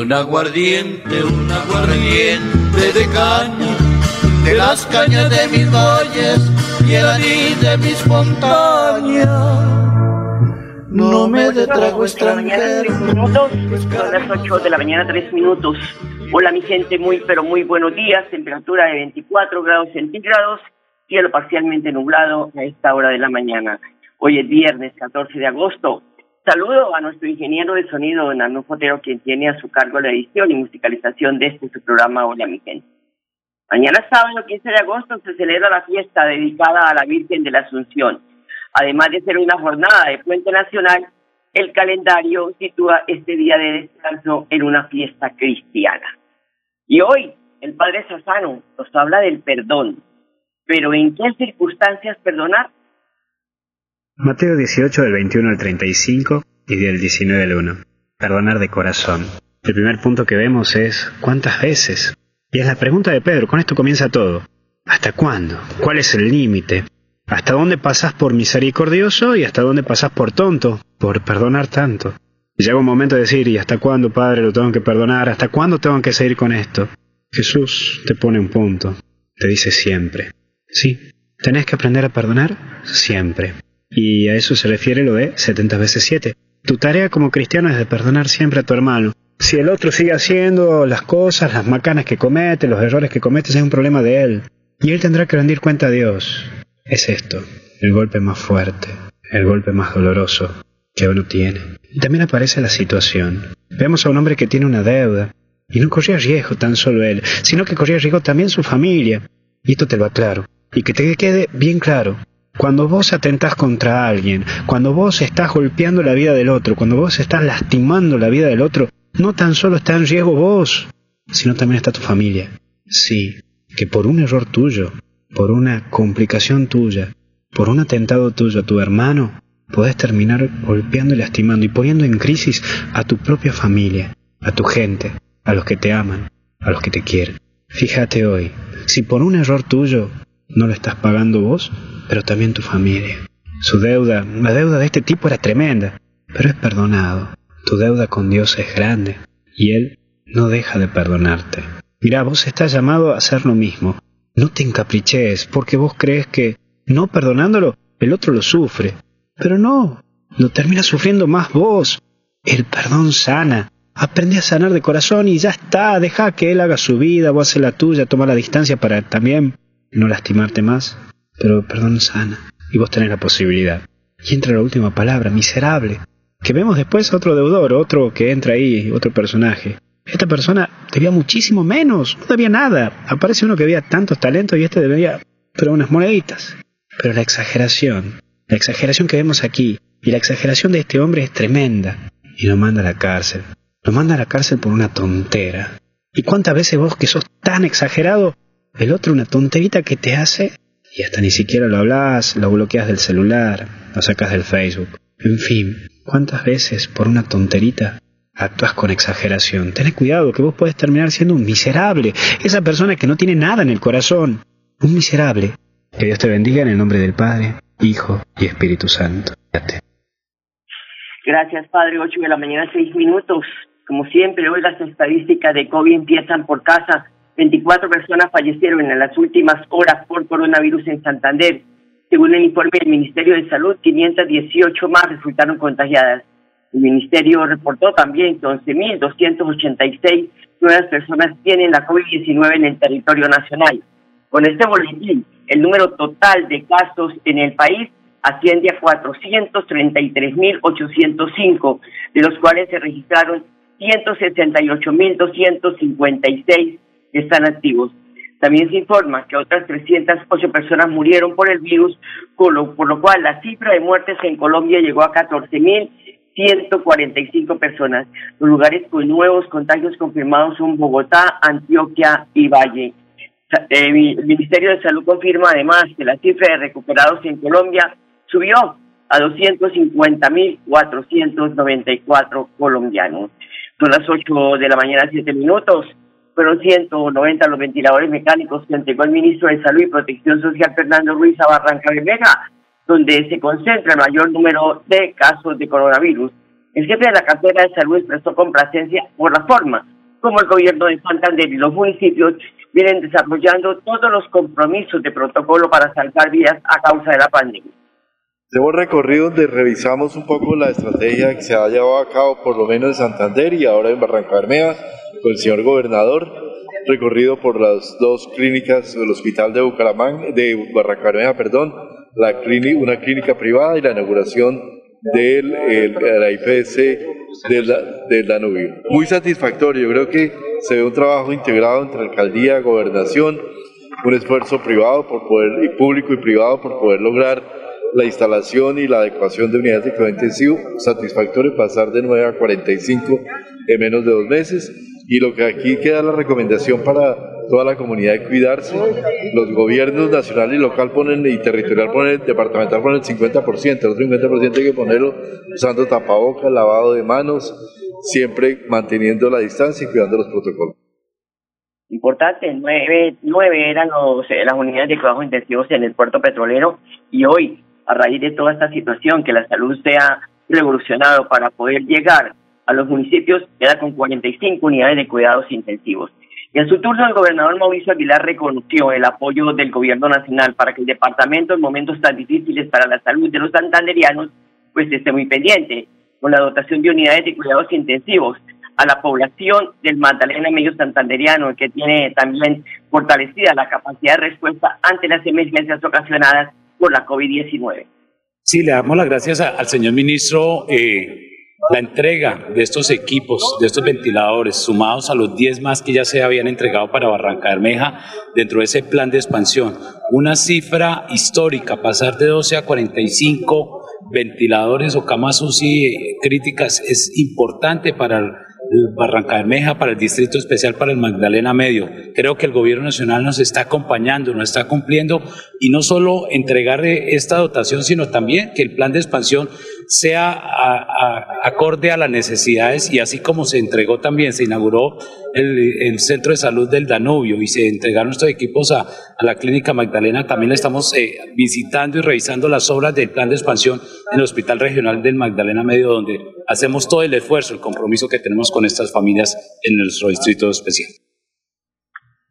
un aguardiente, un aguardiente de caña, de las cañas de mis valles y el anís de mis montañas. No me de trago extranjero. minutos. Son las 8 de la mañana, tres minutos. Hola, mi gente, muy, pero muy buenos días. Temperatura de 24 grados centígrados, cielo parcialmente nublado a esta hora de la mañana. Hoy es viernes 14 de agosto. Saludo a nuestro ingeniero de sonido, don Arnulfo Otero, quien tiene a su cargo la edición y musicalización de este su programa Hola, mi gente. Mañana sábado 15 de agosto se celebra la fiesta dedicada a la Virgen de la Asunción. Además de ser una jornada de puente nacional, el calendario sitúa este día de descanso en una fiesta cristiana. Y hoy el Padre Sassano nos habla del perdón. Pero ¿en qué circunstancias perdonar? Mateo 18 del 21 al 35 y del 19 al 1. Perdonar de corazón. El primer punto que vemos es ¿cuántas veces? Y es la pregunta de Pedro, con esto comienza todo. ¿Hasta cuándo? ¿Cuál es el límite? ¿Hasta dónde pasás por misericordioso y hasta dónde pasás por tonto? Por perdonar tanto. Llega un momento de decir, ¿y hasta cuándo, Padre, lo tengo que perdonar? ¿Hasta cuándo tengo que seguir con esto? Jesús te pone un punto. Te dice siempre. Sí, tenés que aprender a perdonar siempre. Y a eso se refiere lo de 70 veces 7. Tu tarea como cristiano es de perdonar siempre a tu hermano. Si el otro sigue haciendo las cosas, las macanas que comete, los errores que comete, es un problema de él. Y él tendrá que rendir cuenta a Dios. Es esto, el golpe más fuerte, el golpe más doloroso que uno tiene. Y también aparece la situación. Vemos a un hombre que tiene una deuda. Y no corría riesgo tan solo él, sino que corría riesgo también su familia. Y esto te lo aclaro. Y que te quede bien claro. Cuando vos atentás contra alguien, cuando vos estás golpeando la vida del otro, cuando vos estás lastimando la vida del otro, no tan solo está en riesgo vos, sino también está tu familia. Sí, que por un error tuyo, por una complicación tuya, por un atentado tuyo a tu hermano, podés terminar golpeando y lastimando y poniendo en crisis a tu propia familia, a tu gente, a los que te aman, a los que te quieren. Fíjate hoy, si por un error tuyo no lo estás pagando vos, pero también tu familia. Su deuda, la deuda de este tipo era tremenda, pero es perdonado. Tu deuda con Dios es grande y Él no deja de perdonarte. Mirá, vos estás llamado a hacer lo mismo. No te encapriches porque vos crees que no perdonándolo el otro lo sufre. Pero no, lo termina sufriendo más vos. El perdón sana. Aprende a sanar de corazón y ya está. Deja que Él haga su vida, vos haces la tuya, toma la distancia para también no lastimarte más. Pero perdón sana y vos tenés la posibilidad. Y entra la última palabra, miserable. Que vemos después otro deudor, otro que entra ahí, otro personaje. Esta persona debía muchísimo menos, no debía nada. Aparece uno que debía tantos talentos y este debía, pero unas moneditas. Pero la exageración, la exageración que vemos aquí, y la exageración de este hombre es tremenda. Y lo manda a la cárcel. Lo manda a la cárcel por una tontera. ¿Y cuántas veces vos que sos tan exagerado, el otro una tonterita que te hace y hasta ni siquiera lo hablas, lo bloqueas del celular, lo sacas del Facebook? En fin, ¿cuántas veces por una tonterita actúas con exageración? Tened cuidado que vos puedes terminar siendo un miserable, esa persona que no tiene nada en el corazón, un miserable. Que Dios te bendiga en el nombre del Padre, Hijo y Espíritu Santo. Fíjate. Gracias, Padre. 8 de la mañana, 6 minutos. Como siempre, hoy las estadísticas de COVID empiezan por casa. 24 personas fallecieron en las últimas horas por coronavirus en Santander. Según el informe del Ministerio de Salud, 518 más resultaron contagiadas. El Ministerio reportó también que 11.286 nuevas personas tienen la COVID-19 en el territorio nacional. Con este boletín, el número total de casos en el país asciende a 433.805, de los cuales se registraron 168.256 que están activos. También se informa que otras 308 personas murieron por el virus, por lo, por lo cual la cifra de muertes en Colombia llegó a 14.145 personas. Los lugares con nuevos contagios confirmados son Bogotá, Antioquia y Valle. El Ministerio de Salud confirma además que la cifra de recuperados en Colombia subió a 250.494 colombianos. Son las 8 de la mañana, 7 minutos fueron 190 los ventiladores mecánicos que entregó el ministro de Salud y Protección Social Fernando Ruiz a Barranca Bermeja, donde se concentra el mayor número de casos de coronavirus. El jefe de la cartera de salud expresó complacencia por la forma como el gobierno de Santander y los municipios vienen desarrollando todos los compromisos de protocolo para salvar vidas a causa de la pandemia. Hemos recorrido donde revisamos un poco la estrategia que se ha llevado a cabo por lo menos en Santander y ahora en Barranca Bermeja con el señor gobernador, recorrido por las dos clínicas del Hospital de Bucaramanga, de Barrancarmeja, perdón, la clínica, una clínica privada y la inauguración del la IPS del Danubio. Muy satisfactorio, yo creo que se ve un trabajo integrado entre alcaldía, gobernación, un esfuerzo privado por poder, y público y privado por poder lograr la instalación y la adecuación de unidades de cuidado intensivo, satisfactorio pasar de 9 a 45 en menos de dos meses y lo que aquí queda la recomendación para toda la comunidad de cuidarse. Los gobiernos nacional y local ponen y territorial ponen, departamental ponen el 50%, el otro 50% hay que ponerlo usando tapabocas, lavado de manos, siempre manteniendo la distancia y cuidando los protocolos. Importante, nueve, nueve eran los, eh, las unidades de cuidados intensivos en el puerto petrolero y hoy, a raíz de toda esta situación, que la salud sea revolucionado para poder llegar a los municipios queda con 45 unidades de cuidados intensivos. Y en su turno, el gobernador Mauricio Aguilar reconoció el apoyo del gobierno nacional para que el departamento en momentos tan difíciles para la salud de los santanderianos pues esté muy pendiente con la dotación de unidades de cuidados intensivos a la población del Magdalena Medio Santanderiano, que tiene también fortalecida la capacidad de respuesta ante las emergencias ocasionadas por la COVID-19. Sí, le damos las gracias al señor ministro eh, la entrega de estos equipos, de estos ventiladores, sumados a los 10 más que ya se habían entregado para Barranca Bermeja dentro de ese plan de expansión. Una cifra histórica, pasar de 12 a 45 ventiladores o camas UCI críticas es importante para Barranca Bermeja, para el Distrito Especial para el Magdalena Medio. Creo que el Gobierno Nacional nos está acompañando, nos está cumpliendo y no solo entregar esta dotación, sino también que el plan de expansión sea acorde a las necesidades y así como se entregó también, se inauguró el, Centro de Salud del Danubio y se entregaron estos equipos a, la Clínica Magdalena, también estamos eh, visitando y revisando las obras del plan de expansión en el Hospital Regional del Magdalena Medio, donde hacemos todo el esfuerzo, el compromiso que tenemos con estas familias en nuestro distrito especial.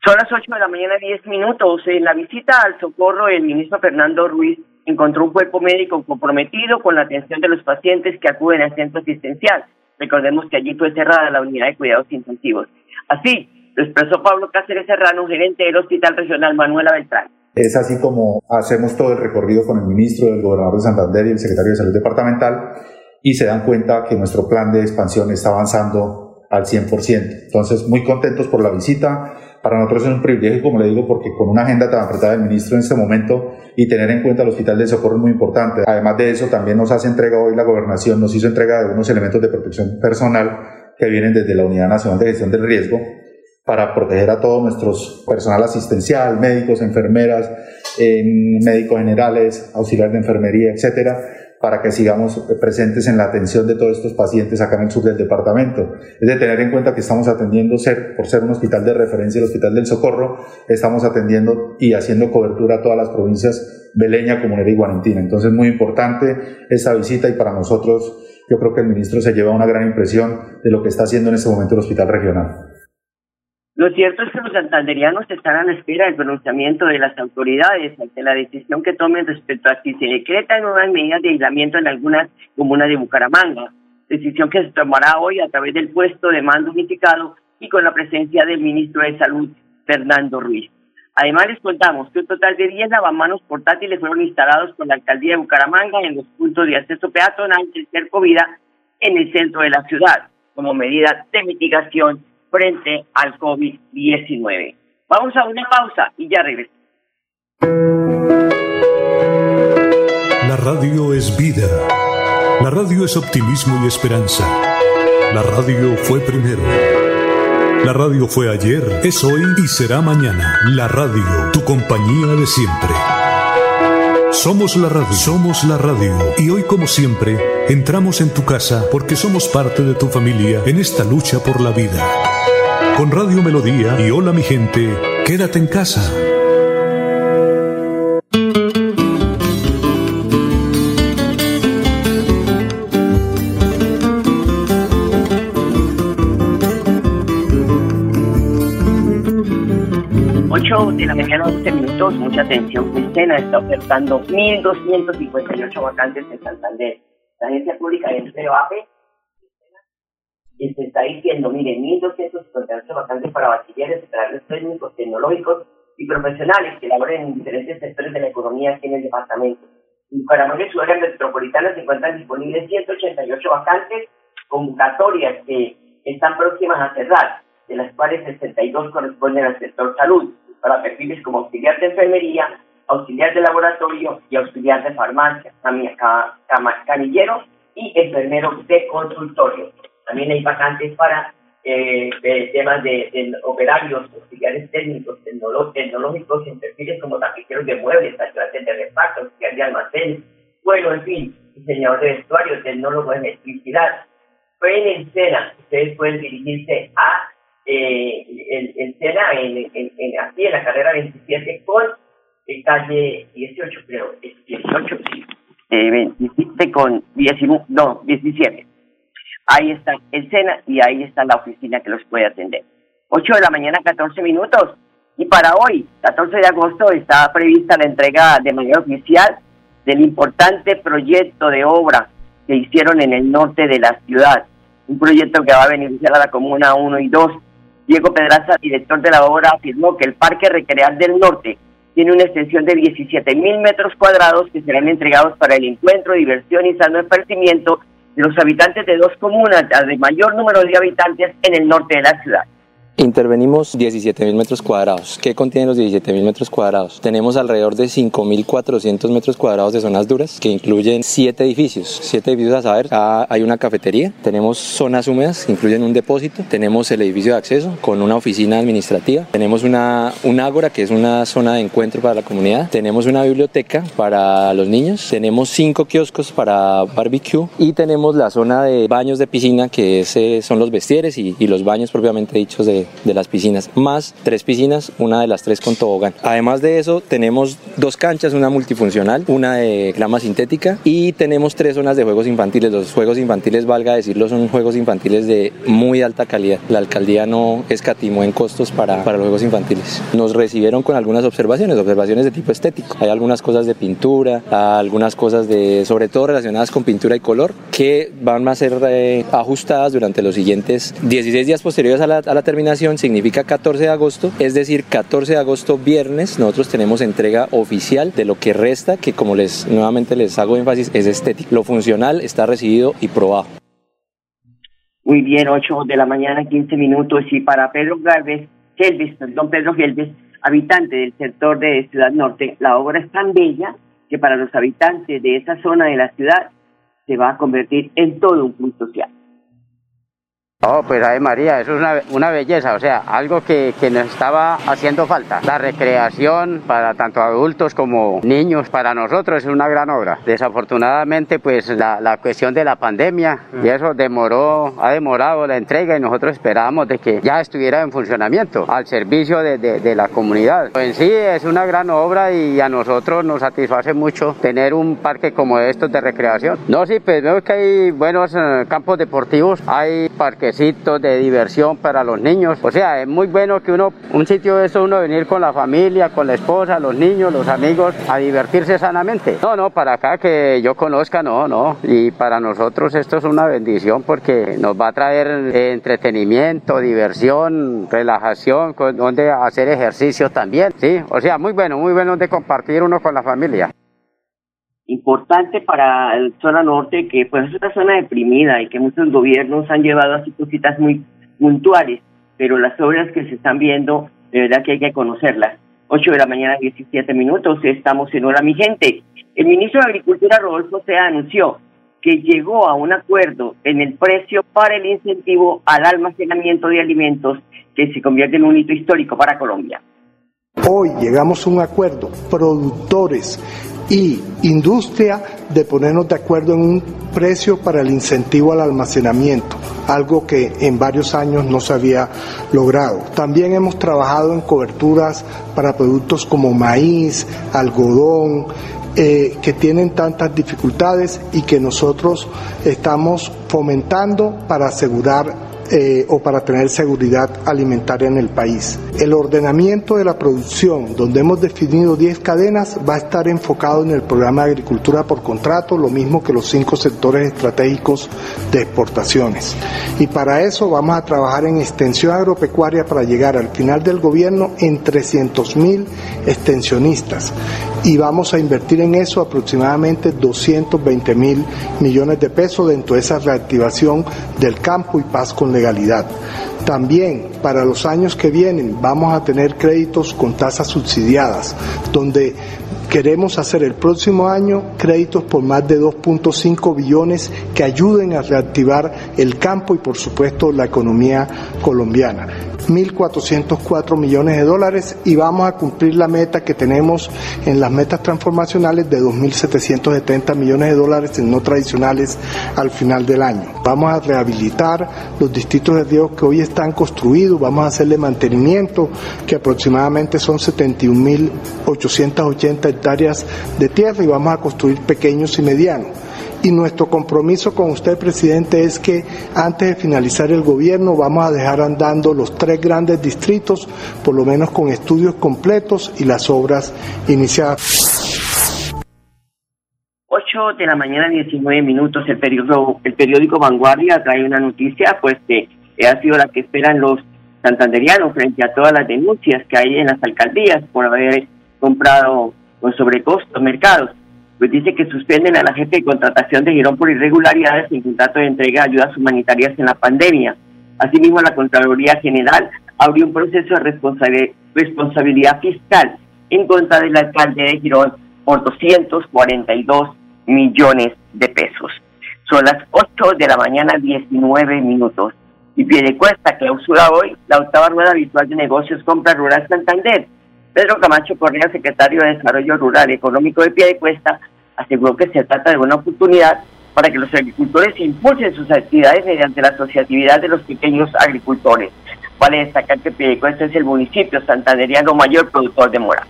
Son las 8 de la mañana, 10 minutos. En la visita al socorro, el ministro Fernando Ruiz encontró un cuerpo médico comprometido con la atención de los pacientes que acuden al centro asistencial. Recordemos que allí fue cerrada la unidad de cuidados intensivos. Así lo expresó Pablo Cáceres Serrano, gerente del Hospital Regional Manuela Beltrán. Es así como hacemos todo el recorrido con el ministro, el gobernador de Santander y el secretario de Salud Departamental y se dan cuenta que nuestro plan de expansión está avanzando al 100%. Entonces, muy contentos por la visita. Para nosotros es un privilegio, como le digo, porque con una agenda tan apretada del ministro en este momento y tener en cuenta el Hospital de Socorro es muy importante. Además de eso, también nos hace entrega hoy la gobernación, nos hizo entrega de unos elementos de protección personal que vienen desde la Unidad Nacional de Gestión del Riesgo para proteger a todo nuestro personal asistencial, médicos, enfermeras, eh, médicos generales, auxiliares de enfermería, etcétera, para que sigamos presentes en la atención de todos estos pacientes acá en el sur del departamento. Es de tener en cuenta que estamos atendiendo, por ser un hospital de referencia, el Hospital del Socorro, estamos atendiendo y haciendo cobertura a todas las provincias Beleña, Comunera y Guarentina. Entonces, muy importante esta visita y para nosotros, yo creo que el ministro se lleva una gran impresión de lo que está haciendo en este momento el Hospital Regional. Lo cierto es que los santanderianos están a la espera del pronunciamiento de las autoridades ante la decisión que tomen respecto a si se decretan nuevas medidas de aislamiento en algunas comunas de Bucaramanga, decisión que se tomará hoy a través del puesto de mando unificado y con la presencia del ministro de Salud, Fernando Ruiz. Además, les contamos que un total de 10 lavamanos portátiles fueron instalados por la alcaldía de Bucaramanga en los puntos de acceso peatonal del Cerco Vida en el centro de la ciudad, como medida de mitigación frente al COVID-19. Vamos a una pausa y ya regresamos. La radio es vida. La radio es optimismo y esperanza. La radio fue primero. La radio fue ayer, es hoy y será mañana. La radio, tu compañía de siempre. Somos la radio, somos la radio. Y hoy como siempre, entramos en tu casa porque somos parte de tu familia en esta lucha por la vida. Con Radio Melodía y Hola mi gente, quédate en casa. 11 minutos. Mucha atención. Cristina está ofertando 1.258 vacantes en Santander. La Agencia Pública de Empleo APE se está diciendo, miren, 1.258 vacantes para bachilleres, operarios técnicos, tecnológicos y profesionales que laboren en diferentes sectores de la economía aquí en el departamento. En Bucaramanga y su área metropolitana se encuentran disponibles 188 vacantes, convocatorias que están próximas a cerrar, de las cuales 62 corresponden al sector salud para perfiles como auxiliar de enfermería, auxiliar de laboratorio y auxiliar de farmacia, canillero y enfermero de consultorio. También hay vacantes para eh, temas de, operarios, auxiliares técnicos, tecnológicos en perfiles como tapiceros de muebles, ayudantes de reparto, auxiliar de almacén, bueno, en fin, diseñador de vestuario, tecnólogo de electricidad. Fue en escena, ustedes pueden dirigirse a eh, el, el SENA en, en, en, aquí en la carrera 27 con el calle 18, creo, 18, sí, eh, 27 con 19, no, 17. Ahí está el SENA y ahí está la oficina que los puede atender. 8 de la mañana, 14 minutos. Y para hoy, 14 de agosto, está prevista la entrega de manera oficial del importante proyecto de obra que hicieron en el norte de la ciudad. Un proyecto que va a beneficiar a la Comuna 1 y 2 Diego Pedraza, director de la obra, afirmó que el Parque Recreal del Norte tiene una extensión de 17 mil metros cuadrados que serán entregados para el encuentro, diversión y sano esparcimiento de los habitantes de dos comunas de mayor número de habitantes en el norte de la ciudad. Intervenimos 17.000 metros cuadrados. ¿Qué contienen los 17.000 metros cuadrados? Tenemos alrededor de 5.400 metros cuadrados de zonas duras que incluyen 7 edificios. 7 edificios a saber, hay una cafetería, tenemos zonas húmedas que incluyen un depósito, tenemos el edificio de acceso con una oficina administrativa, tenemos una, un ágora que es una zona de encuentro para la comunidad, tenemos una biblioteca para los niños, tenemos 5 kioscos para barbecue. Y tenemos la zona de baños de piscina que son los vestieres y los baños propiamente dichos de, de las piscinas, más tres piscinas, una de las tres con tobogán. Además de eso, tenemos dos canchas, una multifuncional, una de grama sintética y tenemos tres zonas de juegos infantiles. Los juegos infantiles, valga decirlo, son juegos infantiles de muy alta calidad. La alcaldía no escatimó en costos para, para los juegos infantiles. Nos recibieron con algunas observaciones, observaciones de tipo estético. Hay algunas cosas de pintura, algunas cosas de, sobre todo relacionadas con pintura y color, que van a ser eh, ajustadas durante los siguientes 16 días posteriores a la, a la terminación significa 14 de agosto, es decir, 14 de agosto viernes nosotros tenemos entrega oficial de lo que resta, que como les nuevamente les hago énfasis es estético. Lo funcional está recibido y probado. Muy bien, 8 de la mañana, 15 minutos. Y para Pedro Galvez, Gelves, perdón, Pedro Gelves, habitante del sector de Ciudad Norte, la obra es tan bella que para los habitantes de esa zona de la ciudad se va a convertir en todo un punto social. Oh, pues Ave María, eso es una, una, belleza, o sea, algo que, que, nos estaba haciendo falta. La recreación para tanto adultos como niños, para nosotros es una gran obra. Desafortunadamente, pues la, la cuestión de la pandemia y eso demoró, ha demorado la entrega y nosotros esperábamos de que ya estuviera en funcionamiento al servicio de, de, de la comunidad. En sí es una gran obra y a nosotros nos satisface mucho tener un parque como estos de recreación. No, sí, pues veo que hay buenos eh, campos deportivos, hay parques de diversión para los niños. O sea, es muy bueno que uno, un sitio de eso, uno venir con la familia, con la esposa, los niños, los amigos, a divertirse sanamente. No, no, para acá que yo conozca, no, no. Y para nosotros esto es una bendición porque nos va a traer entretenimiento, diversión, relajación, donde hacer ejercicio también, ¿sí? O sea, muy bueno, muy bueno de compartir uno con la familia importante para el zona norte, que pues es una zona deprimida y que muchos gobiernos han llevado así cositas muy puntuales, pero las obras que se están viendo, de verdad que hay que conocerlas. 8 de la mañana, 17 minutos, estamos en hora mi gente. El ministro de Agricultura, Rodolfo se anunció que llegó a un acuerdo en el precio para el incentivo al almacenamiento de alimentos que se convierte en un hito histórico para Colombia. Hoy llegamos a un acuerdo, productores y industria, de ponernos de acuerdo en un precio para el incentivo al almacenamiento, algo que en varios años no se había logrado. También hemos trabajado en coberturas para productos como maíz, algodón, eh, que tienen tantas dificultades y que nosotros estamos fomentando para asegurar eh, o para tener seguridad alimentaria en el país. El ordenamiento de la producción, donde hemos definido 10 cadenas, va a estar enfocado en el programa de agricultura por contrato, lo mismo que los cinco sectores estratégicos de exportaciones. Y para eso vamos a trabajar en extensión agropecuaria para llegar al final del gobierno en 300 mil extensionistas y vamos a invertir en eso aproximadamente 220 mil millones de pesos dentro de esa reactivación del campo y paz con legalidad. También para los años que vienen vamos a tener créditos con tasas subsidiadas, donde queremos hacer el próximo año créditos por más de 2.5 billones que ayuden a reactivar el campo y por supuesto la economía colombiana. 1.404 millones de dólares y vamos a cumplir la meta que tenemos en las metas transformacionales de 2.770 millones de dólares en no tradicionales al final del año. Vamos a rehabilitar los distritos de riego que hoy están construidos, vamos a hacerle mantenimiento, que aproximadamente son 71.880 hectáreas de tierra y vamos a construir pequeños y medianos y nuestro compromiso con usted, presidente, es que antes de finalizar el gobierno vamos a dejar andando los tres grandes distritos, por lo menos con estudios completos y las obras iniciadas. 8 de la mañana, 19 minutos, el periódico, el periódico Vanguardia trae una noticia, pues que ha sido la que esperan los santanderianos frente a todas las denuncias que hay en las alcaldías por haber comprado con sobrecosto mercados pues dice que suspenden a la jefe de contratación de Girón por irregularidades en contrato de entrega de ayudas humanitarias en la pandemia. Asimismo, la Contraloría General abrió un proceso de responsabilidad fiscal en contra del alcalde de Girón por 242 millones de pesos. Son las 8 de la mañana, 19 minutos. Y Piedecuesta clausura hoy la octava rueda virtual de negocios Compra Rural Santander Pedro Camacho Correa, secretario de Desarrollo Rural y Económico de Piedecuesta, aseguró que se trata de una oportunidad para que los agricultores impulsen sus actividades mediante la asociatividad de los pequeños agricultores. Vale destacar que Piedecuesta es el municipio santanderiano mayor productor de mora.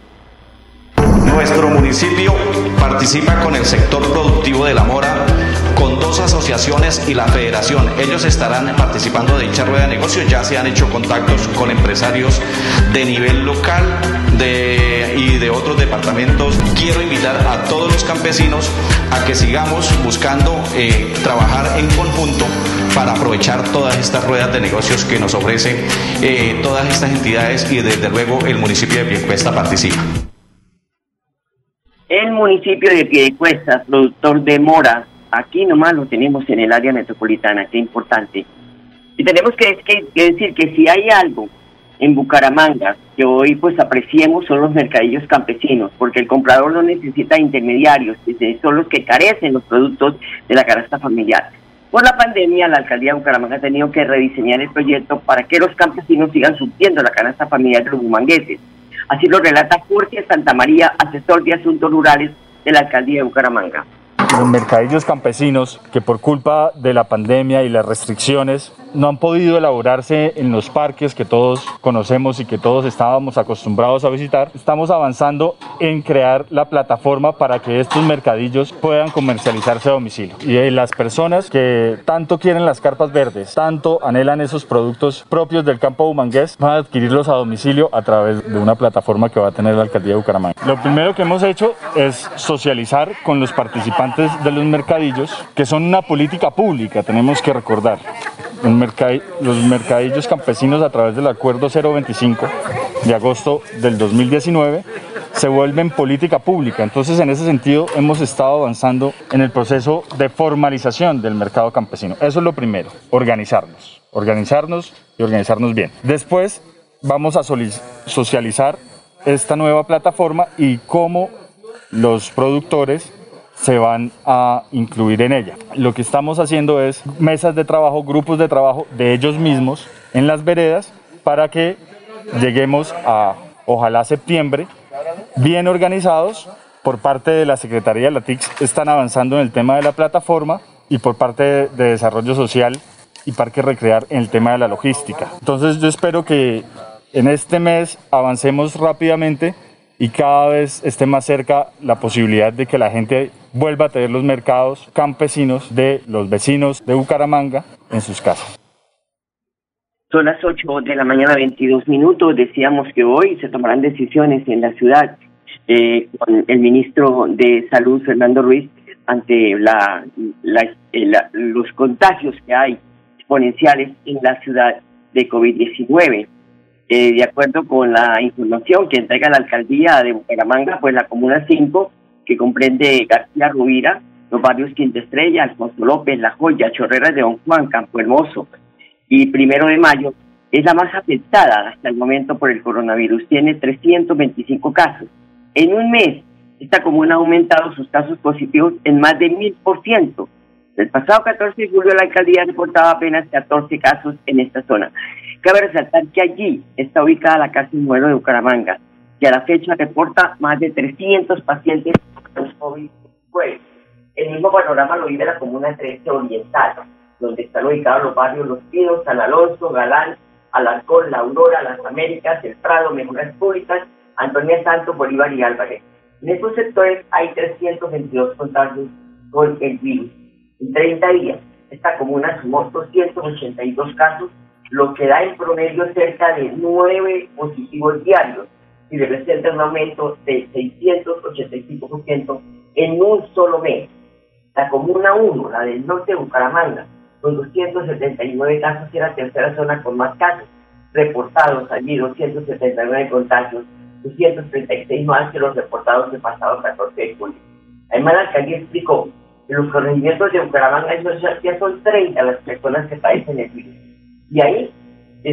Nuestro municipio participa con el sector productivo de la mora con dos asociaciones y la federación. Ellos estarán participando de dicha rueda de negocios, ya se han hecho contactos con empresarios de nivel local y de otros departamentos. Quiero invitar a todos los campesinos a que sigamos buscando eh, trabajar en conjunto para aprovechar todas estas ruedas de negocios que nos ofrecen eh, todas estas entidades y desde luego el municipio de Piedecuesta participa. El municipio de Piedecuesta, productor de mora, Aquí nomás lo tenemos en el área metropolitana, qué importante. Y tenemos que, decir que si hay algo en Bucaramanga que hoy pues apreciemos son los mercadillos campesinos, porque el comprador no necesita intermediarios, son los que carecen los productos de la canasta familiar. Por la pandemia, la alcaldía de Bucaramanga ha tenido que rediseñar el proyecto para que los campesinos sigan surtiendo la canasta familiar de los bumangueses. Así lo relata Jorge Santa María, asesor de asuntos rurales de la alcaldía de Bucaramanga los mercadillos campesinos que por culpa de la pandemia y las restricciones no han podido elaborarse en los parques que todos conocemos y que todos estábamos acostumbrados a visitar, estamos avanzando en crear la plataforma para que estos mercadillos puedan comercializarse a domicilio. Y eh, las personas que tanto quieren las carpas verdes, tanto anhelan esos productos propios del campo humangués, van a adquirirlos a domicilio a través de una plataforma que va a tener la alcaldía de Bucaramanga. Lo primero que hemos hecho es socializar con los participantes de los mercadillos, que son una política pública, tenemos que recordar. Los mercadillos campesinos a través del acuerdo 025 de agosto del 2019 se vuelven política pública. Entonces, en ese sentido, hemos estado avanzando en el proceso de formalización del mercado campesino. Eso es lo primero, organizarnos, organizarnos y organizarnos bien. Después, vamos a socializar esta nueva plataforma y cómo los productores se van a incluir en ella. Lo que estamos haciendo es mesas de trabajo, grupos de trabajo de ellos mismos en las veredas para que lleguemos a, ojalá, septiembre, bien organizados. Por parte de la Secretaría de la TIC están avanzando en el tema de la plataforma y por parte de, de Desarrollo Social y Parque Recrear en el tema de la logística. Entonces yo espero que en este mes avancemos rápidamente y cada vez esté más cerca la posibilidad de que la gente vuelva a tener los mercados campesinos de los vecinos de Bucaramanga en sus casas. Son las 8 de la mañana, 22 minutos. Decíamos que hoy se tomarán decisiones en la ciudad eh, con el ministro de Salud, Fernando Ruiz, ante la, eh, los contagios que hay exponenciales en la ciudad de COVID-19. Eh, de acuerdo con la información que entrega la alcaldía de Bucaramanga, pues la Comuna 5, que comprende García Rubira, los barrios Quinta Estrella, Alfonso López, La Joya, Chorreras de Don Juan, Campo Hermoso y Primero de Mayo, es la más afectada hasta el momento por el coronavirus. Tiene 325 casos. En un mes, esta comuna ha aumentado sus casos positivos en más de mil por ciento. El pasado 14 de julio la alcaldía reportaba apenas 14 casos en esta zona. Cabe resaltar que allí está ubicada la Casa Modelo de Bucaramanga, que a la fecha reporta más de 300 pacientes con COVID. Pues, el mismo panorama lo vive la comuna de Oriental, donde están ubicados los barrios Los Pinos, San Alonso, Galán, Alarcón, La Aurora, Las Américas, El Prado, Mejoras Públicas, Antonia Santos, Bolívar y Álvarez. En estos sectores hay 322 contagios con el virus. En 30 días, esta comuna sumó 282 casos lo que da en promedio cerca de 9 positivos diarios y representa un aumento de 685% en un solo mes. La Comuna 1, la del norte de Bucaramanga, con 279 casos, y la tercera zona con más casos reportados allí, 279 contagios, 236 más que los reportados el pasado 14 de julio. Además, la alcaldía explicó que los corregimientos de Bucaramanga ya son 30 las personas que padecen el virus y ahí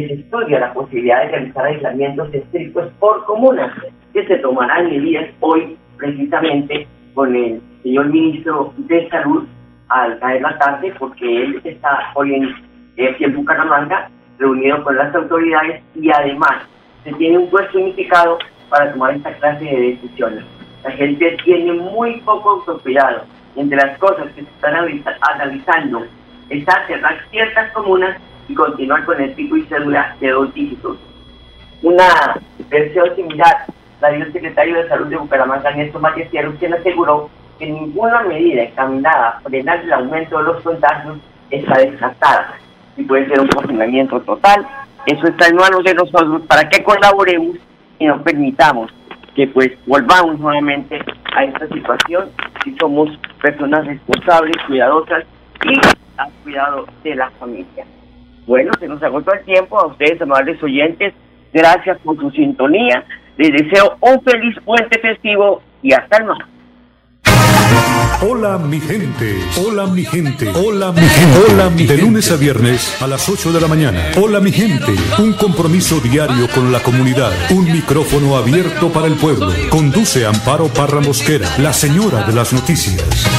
se estudia la posibilidad de realizar aislamientos estrictos por comunas, que se tomarán medidas hoy precisamente con el señor ministro de Salud al caer la tarde, porque él está hoy en, en Bucaramanga reunido con las autoridades y además se tiene un buen significado para tomar esta clase de decisiones. La gente tiene muy poco autocuidado. Entre las cosas que se están analizando está cerrar ciertas comunas y continuar con el pico y cédula de dos dígitos. Una versión similar la dio el secretario de Salud de Bucaramanga, Néstor Malleciero, quien aseguró que ninguna medida encaminada a frenar el aumento de los contagios está descartada y puede ser un confinamiento total. Eso está en manos de nosotros para que colaboremos y nos permitamos que pues volvamos nuevamente a esta situación si somos personas responsables, cuidadosas y al cuidado de la familia. Bueno, se nos agotó el tiempo. A ustedes, amables oyentes, gracias por su sintonía. Les deseo un feliz puente festivo y hasta el más. Hola mi gente, hola mi gente, hola mi gente, hola mi gente. De lunes a viernes a las 8 de la mañana. Hola mi gente, un compromiso diario con la comunidad, un micrófono abierto para el pueblo. Conduce Amparo Parra Mosquera, la señora de las noticias.